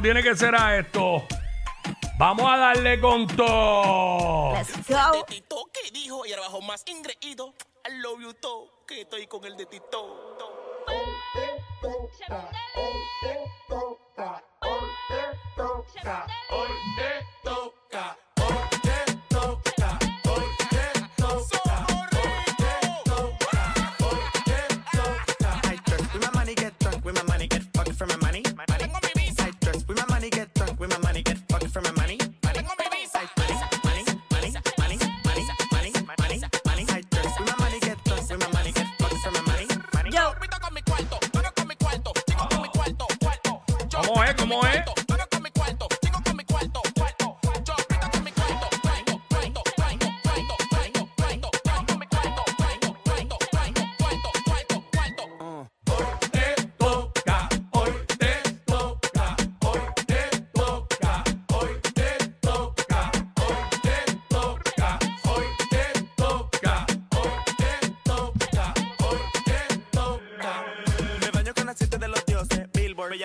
como tiene que ser a esto. Vamos a darle con todo. Let's go. de Tito que dijo y ahora bajo más ingreído. I love you todo, que estoy con el de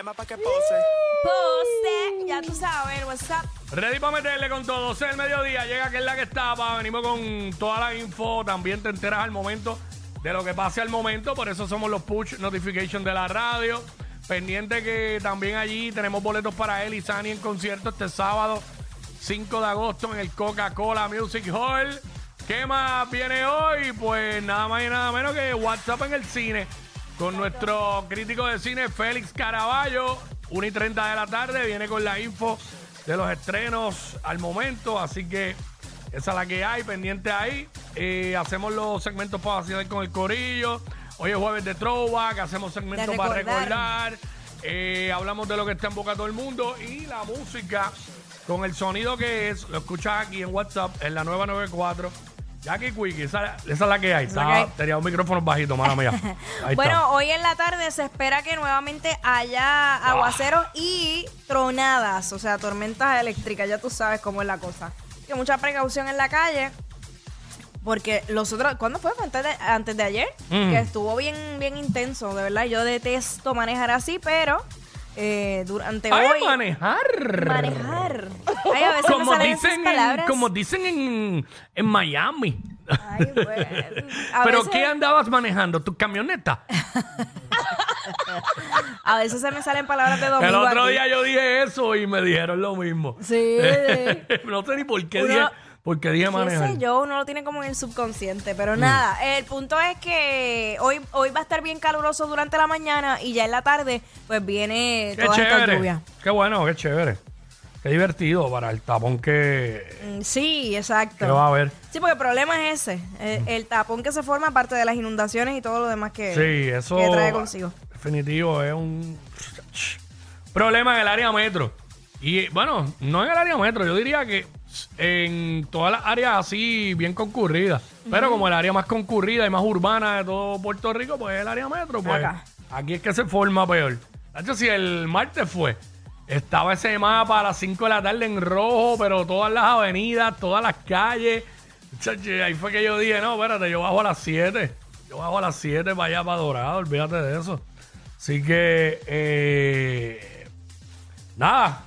llama pa' que pose. pose. Ya tú sabes, what's up. Ready para meterle con todo. 12 del mediodía. Llega que es la que estaba. Venimos con toda la info. También te enteras al momento de lo que pase al momento. Por eso somos los push notification de la radio. Pendiente que también allí tenemos boletos para él y Sani en concierto este sábado 5 de agosto en el Coca-Cola Music Hall. ¿Qué más viene hoy? Pues nada más y nada menos que WhatsApp en el cine con nuestro crítico de cine Félix Caraballo. 1 y 30 de la tarde viene con la info de los estrenos al momento. Así que esa es la que hay, pendiente ahí. Eh, hacemos los segmentos para vacilar con el corillo. Hoy es jueves de Throwback, hacemos segmentos para recordar. recordar. Eh, hablamos de lo que está en boca de todo el mundo y la música con el sonido que es, lo escuchas aquí en WhatsApp, en la nueva 94. Jackie Quickie, esa, esa es la que hay. Está-. Tenía un micrófono bajito, mala mía. Ahí Bueno, está. hoy en la tarde se espera que nuevamente haya aguaceros y tronadas, o sea, tormentas eléctricas, ya tú sabes cómo es la cosa. Que mucha precaución en la calle, porque los otros, ¿cuándo fue? Antes de, antes de ayer, Mm. que estuvo bien, bien intenso, de verdad. Yo detesto manejar así, pero eh, durante ¡Ay, hoy... manejar! Manejar. Ay, a veces me Como salen esas dicen, en, como dicen en, en Miami. Ay, bueno. A ¿Pero veces- qué andabas manejando? ¿Tu camioneta? A veces se me salen palabras de El domingo otro aquí. día yo dije eso y me dijeron lo mismo. Sí. no sé ni por qué Uno- dije, por qué dije qué manejar. sé yo, uno lo tiene como en el subconsciente, Mm. pero nada, el punto es que hoy, hoy va a estar bien caluroso durante la mañana y ya en la tarde pues viene Qué toda esta chévere. lluvia. Qué bueno, qué chévere. Qué divertido para el tapón que, Mm, Sí, exacto. que va a haber. Sí, porque el problema es ese, el, el tapón que se forma aparte de las inundaciones y todo lo demás que, Sí, eso que trae consigo. definitivo es un problema en el área metro. Y bueno, no en el área metro, yo diría que en todas las áreas así bien concurridas. Pero como el área más concurrida y más urbana de todo Puerto Rico, pues es el área metro. Pues Acá. aquí es que se forma peor. De hecho, si el martes fue, estaba ese mapa a las 5 de la tarde en rojo, pero todas las avenidas, todas las calles. Ahí fue que yo dije, no, espérate, yo bajo a las 7. Yo bajo a las 7 para allá, para Dorado, olvídate de eso. Así que, eh, nada.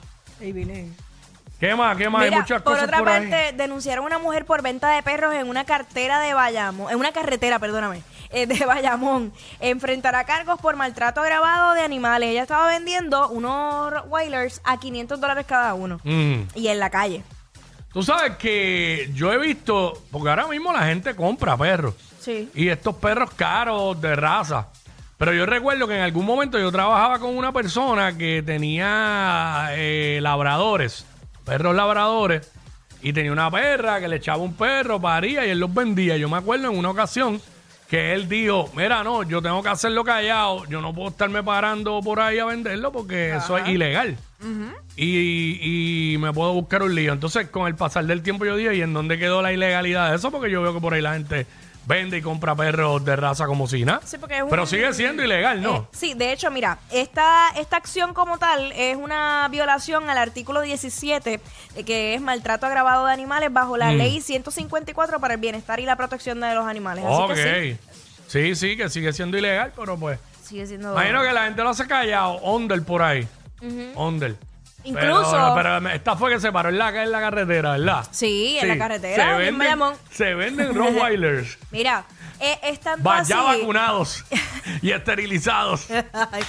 ¿Qué más? ¿Qué más? Hay Mira, muchas por cosas otra por ahí. parte, denunciaron a una mujer por venta de perros en una cartera de Bayamón, en una carretera, perdóname, eh, de Bayamón. Enfrentará cargos por maltrato agravado de animales. Ella estaba vendiendo unos Rottweilers a 500 dólares cada uno. Mm. Y en la calle. Tú sabes que yo he visto, porque ahora mismo la gente compra perros. Sí. Y estos perros caros de raza. Pero yo recuerdo que en algún momento yo trabajaba con una persona que tenía eh, labradores, perros labradores, y tenía una perra que le echaba un perro, paría y él los vendía. Yo me acuerdo en una ocasión que él dijo, mira, no, yo tengo que hacerlo callado, yo no puedo estarme parando por ahí a venderlo porque eso es ilegal. y, y me puedo buscar un lío. Entonces, con el pasar del tiempo yo dije, ¿y en dónde quedó la ilegalidad de eso? Porque yo veo que por ahí la gente vende y compra perros de raza como si nada. Sí, porque es un- Pero sigue siendo ilegal, ¿no? Eh, sí, de hecho, mira, esta, esta acción como tal es una violación al artículo 17, eh, que es maltrato agravado de animales bajo la Mm. ley 154 para el bienestar y la protección de los animales. Así ok. que sí. sí, que sigue siendo ilegal, pero pues. sí, sigue siendo... Imagino que la gente lo hace callado, under por ahí. Under. Incluso. Pero, pero esta fue que se paró en la, en la carretera, ¿verdad? Sí, en la carretera, Se en venden, se venden Rottweilers Mira, eh, es tanto va- así. ya vacunados y esterilizados. Ay,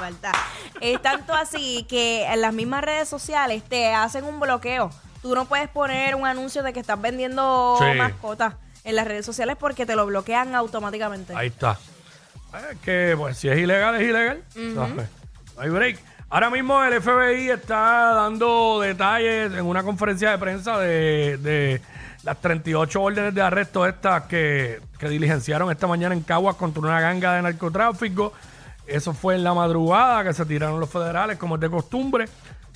falta. Es tanto así que en las mismas redes sociales te hacen un bloqueo. Tú no puedes poner un anuncio de que estás vendiendo Sí. mascotas en las redes sociales porque te lo bloquean automáticamente. Ahí está. Es que, pues, si es ilegal, es ilegal. No hay break. Ahora mismo el FBI está dando detalles en una conferencia de prensa de, de las 38 órdenes de arresto estas que, diligenciaron esta mañana en Caguas contra una ganga de narcotráfico. Eso fue en la madrugada que se tiraron los federales, como es de costumbre.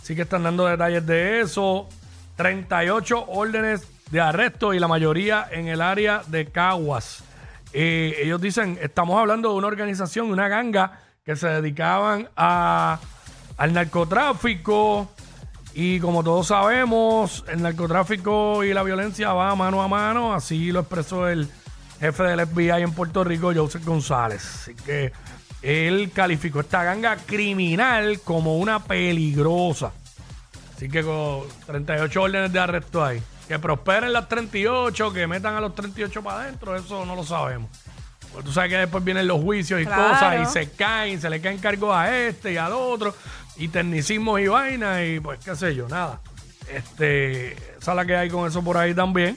Sí que están dando detalles de eso. 38 órdenes de arresto y la mayoría en el área de Caguas. Eh, ellos dicen, estamos hablando de una organización, una ganga que se dedicaban a, al narcotráfico y como todos sabemos, el narcotráfico y la violencia va mano a mano, así lo expresó el jefe del FBI en Puerto Rico, Joseph González. Así que él calificó esta ganga criminal como una peligrosa. Así que con 38 órdenes de arresto ahí. Que prosperen las 38, que metan a los 38 para adentro, eso no lo sabemos. Porque tú sabes que después vienen los juicios y Claro. cosas y se caen, se le caen cargos a este y al otro, y tecnicismos y vainas, y pues qué sé yo, nada. Este, esa es la que hay con eso por ahí también.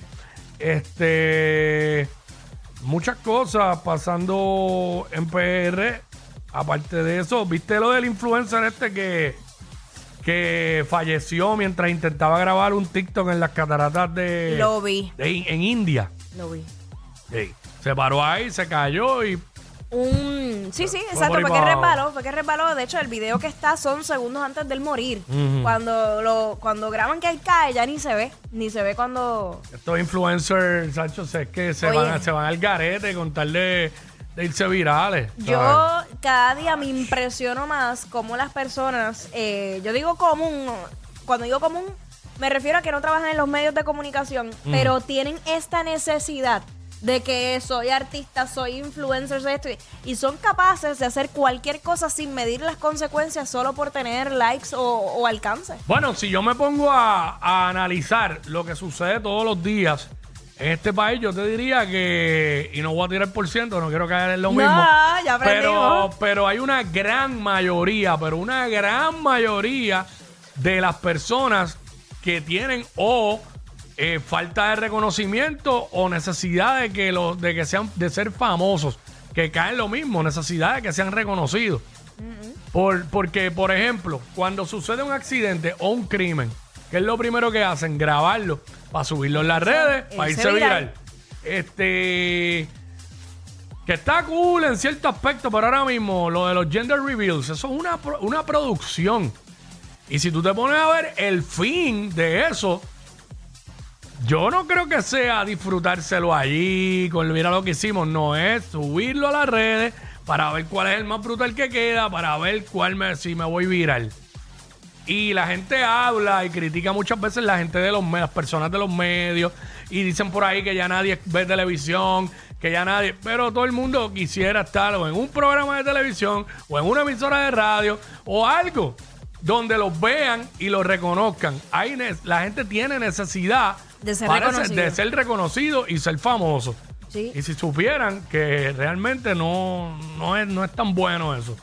Este, muchas cosas pasando en PR. Aparte de eso, ¿viste lo del influencer este que, que falleció mientras intentaba grabar un TikTok en las cataratas de, Lo vi. de en India? Lo vi. Sí. Se paró ahí, se cayó y Un... Sí, sí, exacto, fue que resbaló, fue que resbaló. De hecho, el video que está son segundos antes del morir. Cuando lo cuando graban que él cae, ya ni se ve, ni se ve cuando... estos influencers, Sancho, es que se Oye. van, se van al garete con tal de, de irse virales. Yo cada día me impresiono más cómo las personas, eh, yo digo común, cuando digo común, me refiero a que no trabajan en los medios de comunicación, pero tienen esta necesidad de que soy artista, soy influencer, soy esto, y- son capaces de hacer cualquier cosa sin medir las consecuencias solo por tener likes o, o alcance. Bueno, si yo me pongo a, a analizar lo que sucede todos los días en este país, yo te diría que, y no voy a tirar por ciento, no quiero caer en lo No, mismo. ya pero, pero hay una gran mayoría, pero una gran mayoría de las personas que tienen o eh, falta de reconocimiento o necesidad de que los, de que sean, de ser famosos, que caen lo mismo, necesidad de que sean reconocidos. Por, porque, por ejemplo, cuando sucede un accidente o un crimen, ¿qué es lo primero que hacen? Grabarlo para subirlo en las redes, para irse viral. viral. Este. Que está cool en cierto aspecto, pero ahora mismo lo de los gender reveals, eso es una, una producción. Y si tú te pones a ver el fin de eso, yo no creo que sea disfrutárselo allí, con mira lo que hicimos, no es subirlo a las redes para ver cuál es el más brutal que queda, para ver cuál me, si me voy viral. Y la gente habla y critica muchas veces la gente de los las personas de los medios, y dicen por ahí que ya nadie ve televisión, que ya nadie, pero todo el mundo quisiera estar o en un programa de televisión, o en una emisora de radio, o algo donde los vean y los reconozcan. Hay la gente tiene necesidad De ser reconocido. de ser reconocido y ser famoso. Sí. Y si supieran que realmente no, no, es, no es tan bueno eso.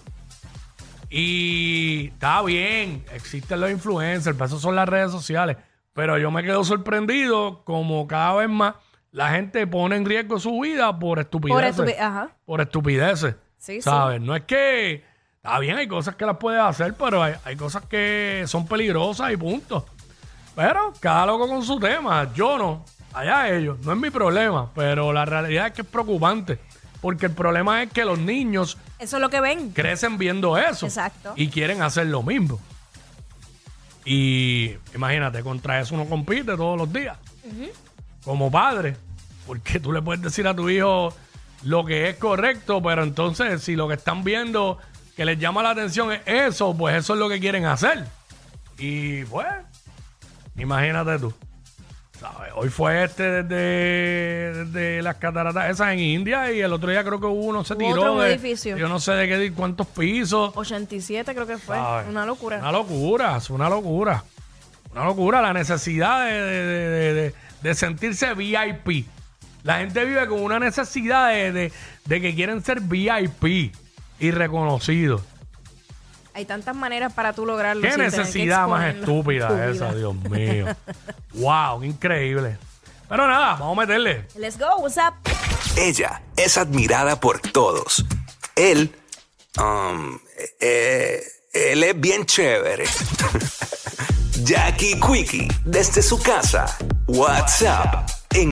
Y está bien, existen los influencers, para eso son las redes sociales. Pero yo me quedo sorprendido como cada vez más la gente pone en riesgo su vida por estupideces. Por estupi- ajá. Por estupideces. Sí, sí. ¿Sabes? No es que. Está bien, hay cosas que las puedes hacer, pero hay, hay cosas que son peligrosas y punto. Pero cada loco con su tema. Yo no. Allá ellos. No es mi problema. Pero la realidad es que es preocupante. Porque el problema es que los niños Eso es lo que ven. crecen viendo eso. Exacto. Y quieren hacer lo mismo. Y imagínate, contra eso uno compite todos los días. Como padre. Porque tú le puedes decir a tu hijo lo que es correcto, pero entonces si lo que están viendo que les llama la atención es eso, pues eso es lo que quieren hacer. Y pues, imagínate tú. ¿sabes? Hoy fue este desde, desde las cataratas esas en India y el otro día creo que hubo uno se Hubo tiró otro de edificio. yo no sé de qué de cuántos pisos. 87 creo que fue. ¿sabes? Una locura. Una locura, es una locura. Una locura la necesidad de, de- de- sentirse VIP. La gente vive con una necesidad de- de que quieren ser VIP y reconocidos. Hay tantas maneras para tú lograrlo. Qué sin tener que necesidad más exponerlo. estúpida esa. Dios mío. wow, increíble. Pero nada, vamos a meterle. Let's go, what's up? Ella es admirada por todos. Él, um, eh, él es bien chévere. Jackie Quickie, desde su casa. WhatsApp